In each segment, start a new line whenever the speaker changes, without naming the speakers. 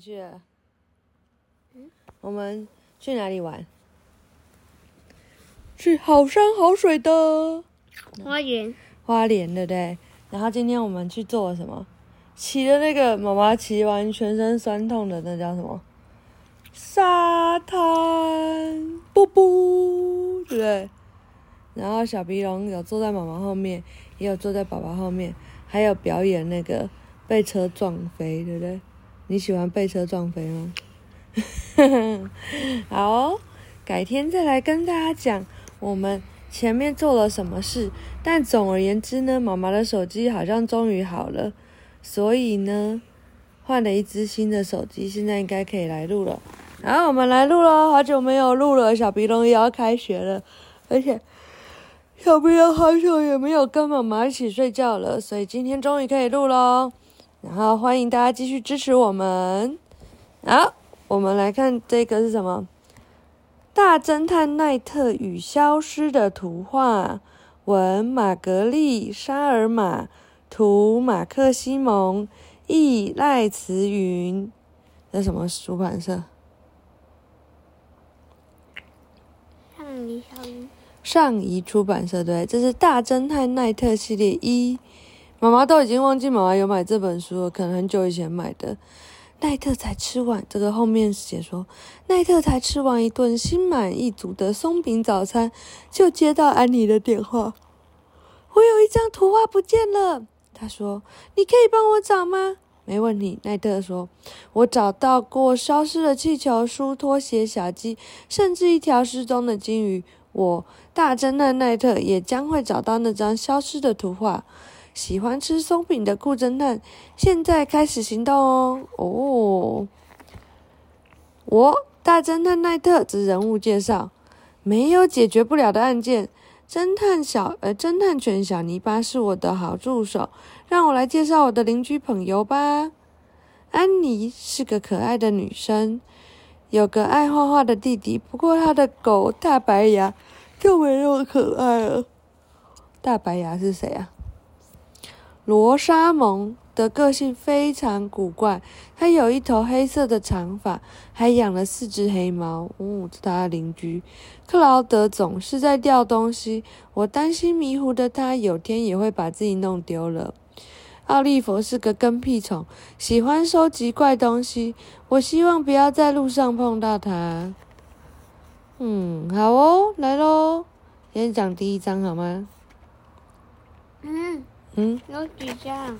去了？我们去哪里玩？去好山好水的
花园。
花莲，对不对？然后今天我们去做了什么？骑的那个妈妈骑完全身酸痛的那叫什么？沙滩布布，对不对？然后小鼻龙有坐在妈妈后面，也有坐在爸爸后面，还有表演那个被车撞飞，对不对？你喜欢被车撞飞吗？好，改天再来跟大家讲我们前面做了什么事。但总而言之呢，妈妈的手机好像终于好了，所以呢，换了一只新的手机，现在应该可以来录了。然后，我们来录了，好久没有录了，小鼻龙也要开学了，而且小鼻龙好久也没有跟妈妈一起睡觉了，所以今天终于可以录喽。然后欢迎大家继续支持我们。好，我们来看这个是什么？大侦探奈特与消失的图画，文玛格丽·沙尔玛，图马克西蒙，译赖慈云。这什么出版社？
上一小鱼。
上移出版社对，这是大侦探奈特系列一。妈妈都已经忘记妈妈有买这本书了，可能很久以前买的。奈特才吃完，这个后面写说，奈特才吃完一顿心满意足的松饼早餐，就接到安妮的电话。我有一张图画不见了，他说：“你可以帮我找吗？”没问题，奈特说：“我找到过消失的气球、书、拖鞋、小鸡，甚至一条失踪的金鱼。我大侦探奈特也将会找到那张消失的图画。”喜欢吃松饼的酷侦探，现在开始行动哦！哦，我大侦探奈特之人物介绍：没有解决不了的案件。侦探小呃，侦探犬小泥巴是我的好助手。让我来介绍我的邻居朋友吧。安妮是个可爱的女生，有个爱画画的弟弟。不过他的狗大白牙就没那么可爱了。大白牙是谁啊？罗莎蒙的个性非常古怪，她有一头黑色的长发，还养了四只黑猫。哦，是他的邻居。克劳德总是在掉东西，我担心迷糊的他有天也会把自己弄丢了。奥利弗是个跟屁虫，喜欢收集怪东西。我希望不要在路上碰到他。嗯，好哦，来喽，先讲第一章好吗？
嗯。
嗯，
有几张？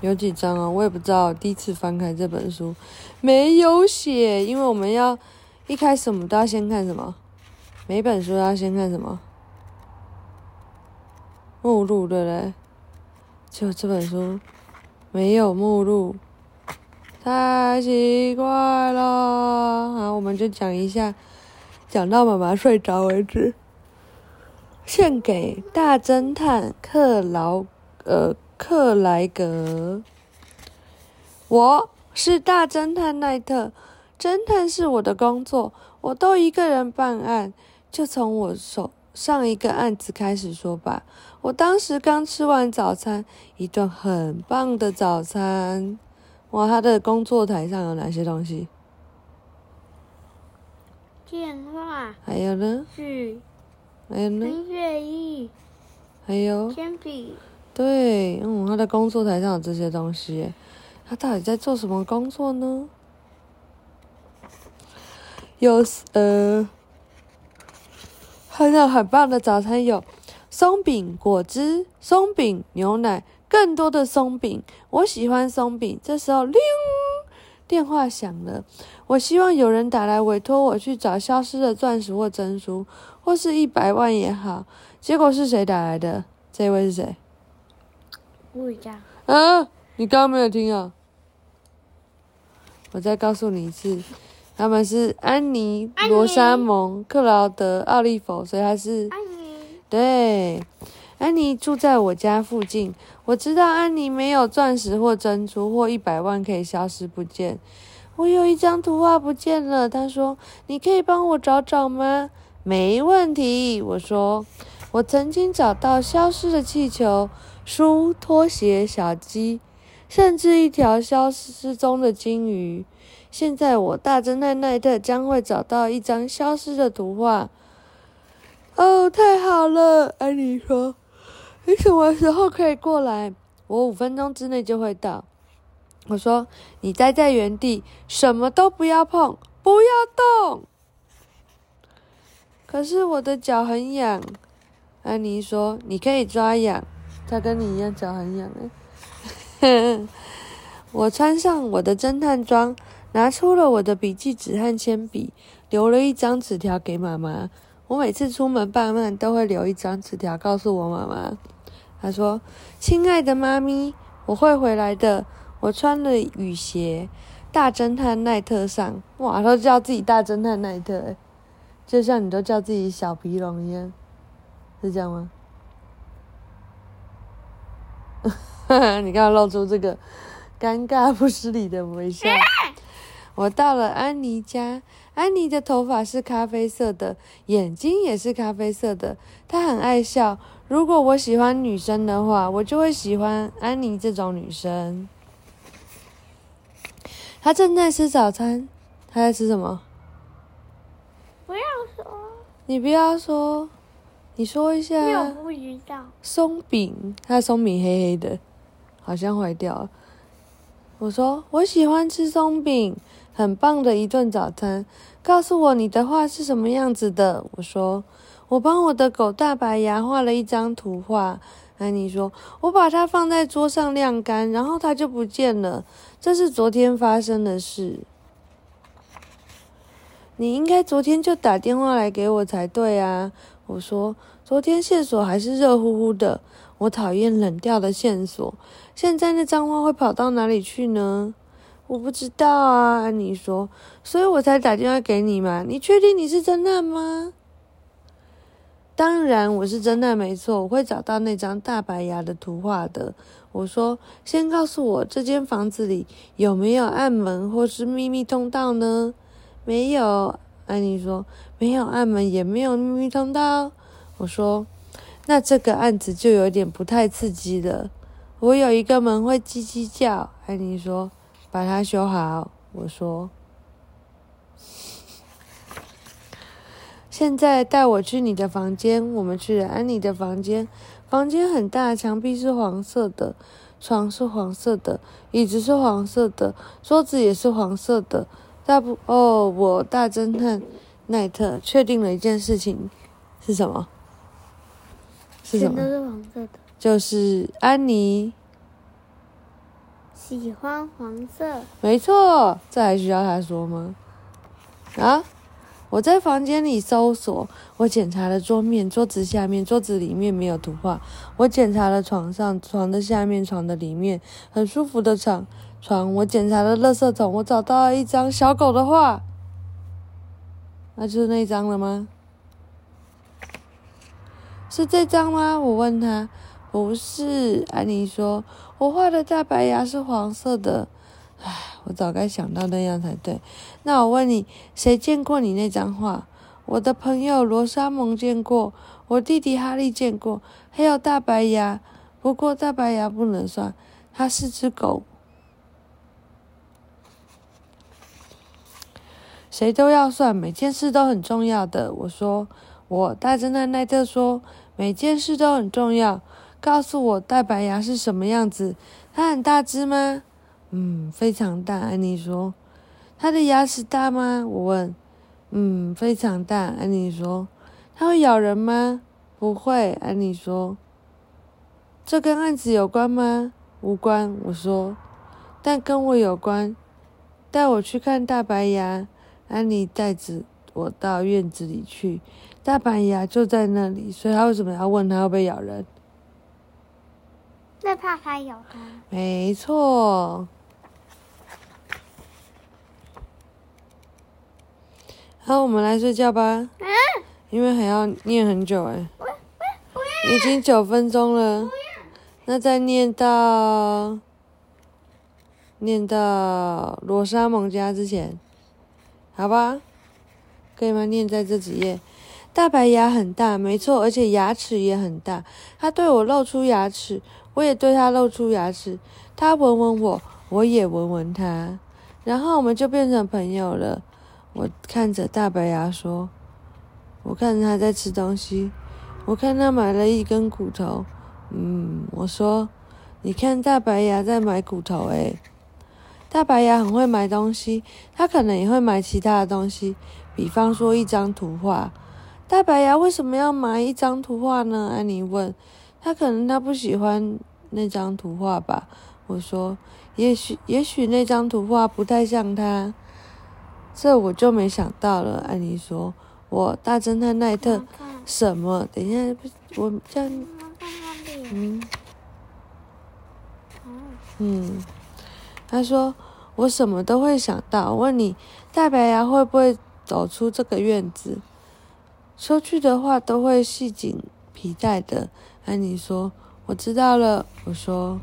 有几张啊？我也不知道。第一次翻开这本书，没有写，因为我们要一开始我们都要先看什么？每本书要先看什么？目录对不对？就这本书没有目录，太奇怪了。好，我们就讲一下，讲到妈妈睡着为止。献给大侦探克劳。呃，克莱格，我是大侦探奈特，侦探是我的工作，我都一个人办案，就从我手上一个案子开始说吧。我当时刚吃完早餐，一顿很棒的早餐。哇，他的工作台上有哪些东西？
电话。
还有呢？
是。
还有呢？
音乐仪。
还有。
铅笔。
对，嗯，他的工作台上有这些东西，他到底在做什么工作呢？有呃，很有很棒的早餐，有松饼、果汁、松饼、牛奶，更多的松饼。我喜欢松饼。这时候，铃，电话响了。我希望有人打来委托我去找消失的钻石或珍珠，或是一百万也好。结果是谁打来的？这位是谁？
不知道
啊！你刚刚没有听啊？我再告诉你一次，他们是安妮、罗莎蒙、克劳德、奥利弗，所以他是
安妮。
对，安妮住在我家附近。我知道安妮没有钻石或珍珠或一百万可以消失不见。我有一张图画不见了，他说：“你可以帮我找找吗？”没问题，我说：“我曾经找到消失的气球。”书、拖鞋、小鸡，甚至一条消失中的金鱼。现在我大侦探奈特将会找到一张消失的图画。哦，太好了！安妮说：“你什么时候可以过来？我五分钟之内就会到。”我说：“你待在原地，什么都不要碰，不要动。”可是我的脚很痒。安妮说：“你可以抓痒。”她跟你一样脚很痒哎。我穿上我的侦探装，拿出了我的笔记纸和铅笔，留了一张纸条给妈妈。我每次出门办案都会留一张纸条告诉我妈妈。她说：“亲爱的妈咪，我会回来的。”我穿了雨鞋，大侦探奈特上，哇，都叫自己大侦探奈特，就像你都叫自己小皮龙一样，是这样吗？你刚刚露出这个尴尬不失礼的微笑。我到了安妮家，安妮的头发是咖啡色的，眼睛也是咖啡色的，她很爱笑。如果我喜欢女生的话，我就会喜欢安妮这种女生。她正在吃早餐，她在吃什么？
不要说。
你不要说，你说一下。
我不知道。
松饼，它的松饼黑黑的，好像坏掉了。我说我喜欢吃松饼，很棒的一顿早餐。告诉我你的画是什么样子的。我说我帮我的狗大白牙画了一张图画。安妮说：“我把它放在桌上晾干，然后它就不见了。这是昨天发生的事。你应该昨天就打电话来给我才对啊！”我说：“昨天线索还是热乎乎的，我讨厌冷掉的线索。现在那张画会跑到哪里去呢？我不知道啊。”安妮说：“所以我才打电话给你嘛。你确定你是侦探吗？”当然，我是侦探，没错，我会找到那张大白牙的图画的。我说，先告诉我这间房子里有没有暗门或是秘密通道呢？没有，安妮说，没有暗门，也没有秘密通道。我说，那这个案子就有点不太刺激了。我有一个门会叽叽叫，安妮说，把它修好。我说。现在带我去你的房间。我们去了安妮的房间，房间很大，墙壁是黄色的，床是黄色的，椅子是黄色的，桌子也是黄色的。大不哦，我大侦探奈特确定了一件事情，是什么？是什么？
都是黄色的。
就是安妮
喜欢黄色。
没错，这还需要他说吗？啊？我在房间里搜索，我检查了桌面、桌子下面、桌子里面没有图画。我检查了床上、床的下面、床的里面，很舒服的床。床，我检查了垃圾桶，我找到了一张小狗的画。那就是那张了吗？是这张吗？我问他。不是，安妮说，我画的大白牙是黄色的。唉，我早该想到那样才对。那我问你，谁见过你那张画？我的朋友罗莎蒙见过，我弟弟哈利见过，还有大白牙。不过大白牙不能算，它是只狗。谁都要算，每件事都很重要的。我说，我大侦探奈特说，每件事都很重要。告诉我，大白牙是什么样子？它很大只吗？嗯，非常大。安妮说：“他的牙齿大吗？”我问。“嗯，非常大。”安妮说。“他会咬人吗？”“不会。”安妮说。“这跟案子有关吗？”“无关。”我说。“但跟我有关。”“带我去看大白牙。”安妮带着我到院子里去。大白牙就在那里，所以他为什么要问他会不会咬人？
那怕它咬他。
没错。好，我们来睡觉吧。嗯。因为还要念很久哎。已经九分钟了。那再念到念到罗莎蒙家之前，好吧？可以吗？念在这几页。大白牙很大，没错，而且牙齿也很大。他对我露出牙齿，我也对他露出牙齿。他闻闻我，我也闻闻他。然后我们就变成朋友了。我看着大白牙说：“我看他在吃东西，我看他买了一根骨头。”嗯，我说：“你看大白牙在买骨头诶。”大白牙很会买东西，他可能也会买其他的东西，比方说一张图画。大白牙为什么要买一张图画呢？安妮问。他可能他不喜欢那张图画吧。我说，也许也许那张图画不太像他。这我就没想到了。安妮说：“我大侦探奈特什么？等一下，我叫，嗯，嗯。”他说：“我什么都会想到。问你，大白牙会不会走出这个院子？出去的话都会系紧皮带的。”安妮说：“我知道了。”我说：“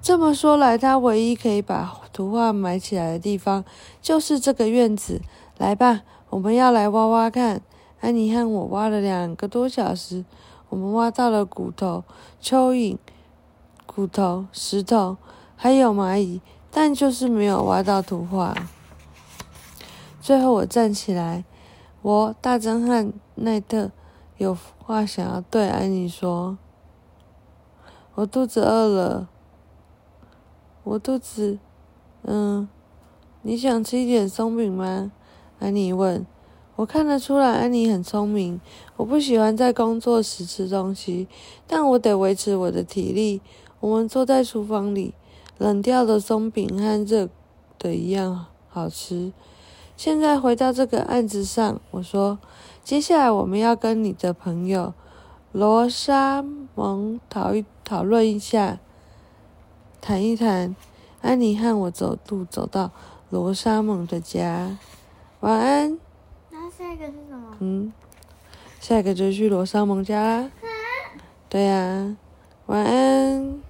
这么说来，他唯一可以把图画埋起来的地方就是这个院子。来吧，我们要来挖挖看。”安妮和我挖了两个多小时，我们挖到了骨头、蚯蚓。骨头、石头，还有蚂蚁，但就是没有挖到图画。最后我站起来，我大侦探奈特有话想要对安妮说。我肚子饿了，我肚子，嗯，你想吃一点松饼吗？安妮问。我看得出来安妮很聪明。我不喜欢在工作时吃东西，但我得维持我的体力。我们坐在厨房里，冷掉的松饼和热的一样好吃。现在回到这个案子上，我说，接下来我们要跟你的朋友罗莎蒙讨一讨论一下，谈一谈。安妮和我走路走到罗莎蒙的家。晚安。
那下一个是什么？
嗯，下一个就去罗莎蒙家啦。对呀，晚安。